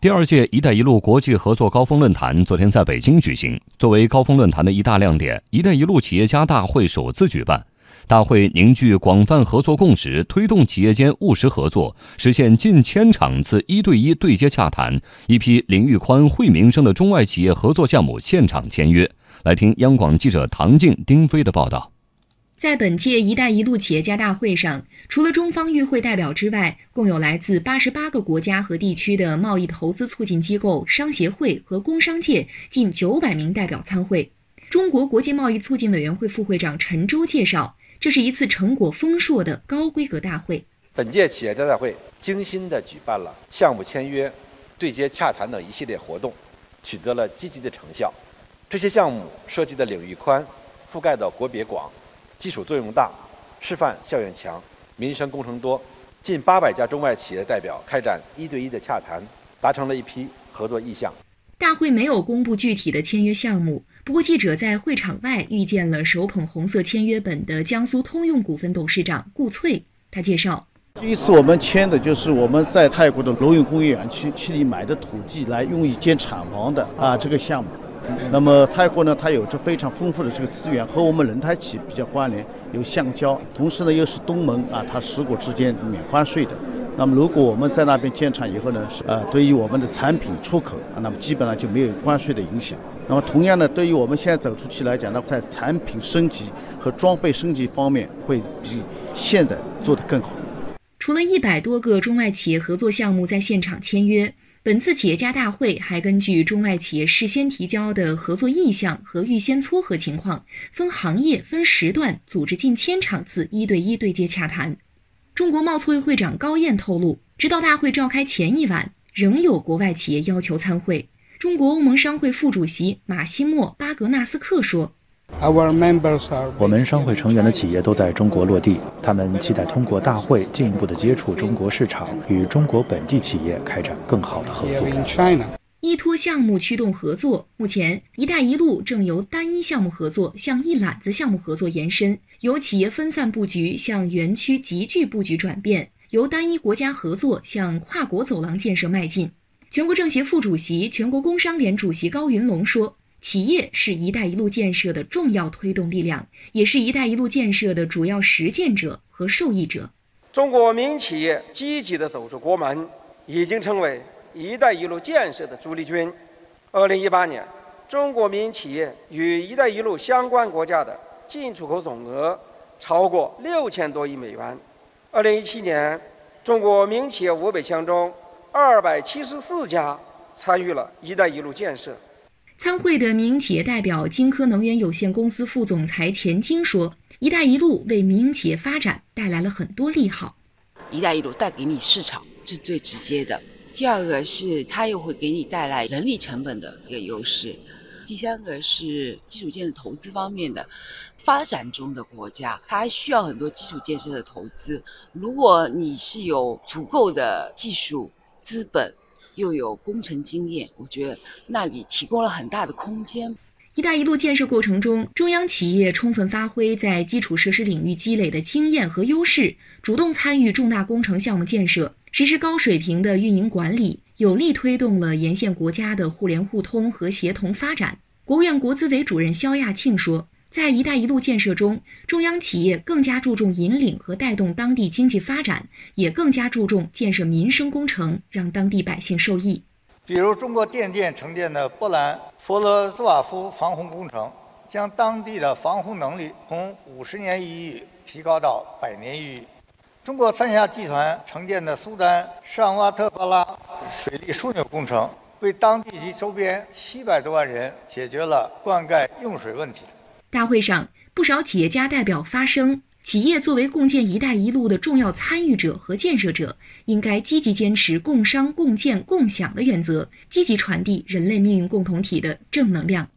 第二届“一带一路”国际合作高峰论坛昨天在北京举行。作为高峰论坛的一大亮点，“一带一路”企业家大会首次举办。大会凝聚广泛合作共识，推动企业间务实合作，实现近千场次一对一对接洽谈，一批领域宽、惠民生的中外企业合作项目现场签约。来听央广记者唐静、丁飞的报道。在本届“一带一路”企业家大会上，除了中方与会代表之外，共有来自八十八个国家和地区的贸易投资促进机构、商协会和工商界近九百名代表参会。中国国际贸易促进委员会副会长陈舟介绍，这是一次成果丰硕的高规格大会。本届企业家大会精心地举办了项目签约、对接洽谈等一系列活动，取得了积极的成效。这些项目涉及的领域宽，覆盖的国别广。基础作用大，示范效应强，民生工程多，近八百家中外企业代表开展一对一的洽谈，达成了一批合作意向。大会没有公布具体的签约项目，不过记者在会场外遇见了手捧红色签约本的江苏通用股份董事长顾翠，他介绍，第一次我们签的就是我们在泰国的龙运工业园区区里买的土地来用于建厂房的啊这个项目。那么泰国呢，它有着非常丰富的这个资源，和我们轮胎企比较关联，有橡胶，同时呢又是东盟啊，它十国之间免关税的。那么如果我们在那边建厂以后呢，是呃对于我们的产品出口啊，那么基本上就没有关税的影响。那么同样呢，对于我们现在走出去来讲呢，在产品升级和装备升级方面，会比现在做得更好。除了一百多个中外企业合作项目在现场签约。本次企业家大会还根据中外企业事先提交的合作意向和预先撮合情况，分行业、分时段组织近千场次一对一对接洽谈。中国贸促会会长高燕透露，直到大会召开前一晚，仍有国外企业要求参会。中国欧盟商会副主席马西莫·巴格纳斯克说。我们商会成员的企业都在中国落地，他们期待通过大会进一步的接触中国市场，与中国本地企业开展更好的合作。依托项目驱动合作，目前“一带一路”正由单一项目合作向一揽子项目合作延伸，由企业分散布局向园区集聚布局转变，由单一国家合作向跨国走廊建设迈进。全国政协副主席、全国工商联主席高云龙说。企业是一带一路建设的重要推动力量，也是一带一路建设的主要实践者和受益者。中国民营企业积极地走出国门，已经成为一带一路建设的主力军。二零一八年，中国民营企业与一带一路相关国家的进出口总额超过六千多亿美元。二零一七年，中国民营企业五百强中，二百七十四家参与了一带一路建设。参会的民营企业代表金科能源有限公司副总裁钱晶说：“一带一路为民营企业发展带来了很多利好。一带一路带给你市场，这是最直接的。第二个是它又会给你带来人力成本的一个优势。第三个是基础建设投资方面的。发展中的国家，它需要很多基础建设的投资。如果你是有足够的技术资本。”又有工程经验，我觉得那里提供了很大的空间。一带一路建设过程中，中央企业充分发挥在基础设施领域积累的经验和优势，主动参与重大工程项目建设，实施高水平的运营管理，有力推动了沿线国家的互联互通和协同发展。国务院国资委主任肖亚庆说。在“一带一路”建设中，中央企业更加注重引领和带动当地经济发展，也更加注重建设民生工程，让当地百姓受益。比如，中国电电承建的波兰佛罗兹瓦夫防洪工程，将当地的防洪能力从五十年一遇提高到百年一遇；中国三峡集团承建的苏丹尚瓦特巴拉水利枢纽工程，为当地及周边七百多万人解决了灌溉用水问题。大会上，不少企业家代表发声：企业作为共建“一带一路”的重要参与者和建设者，应该积极坚持共商、共建、共享的原则，积极传递人类命运共同体的正能量。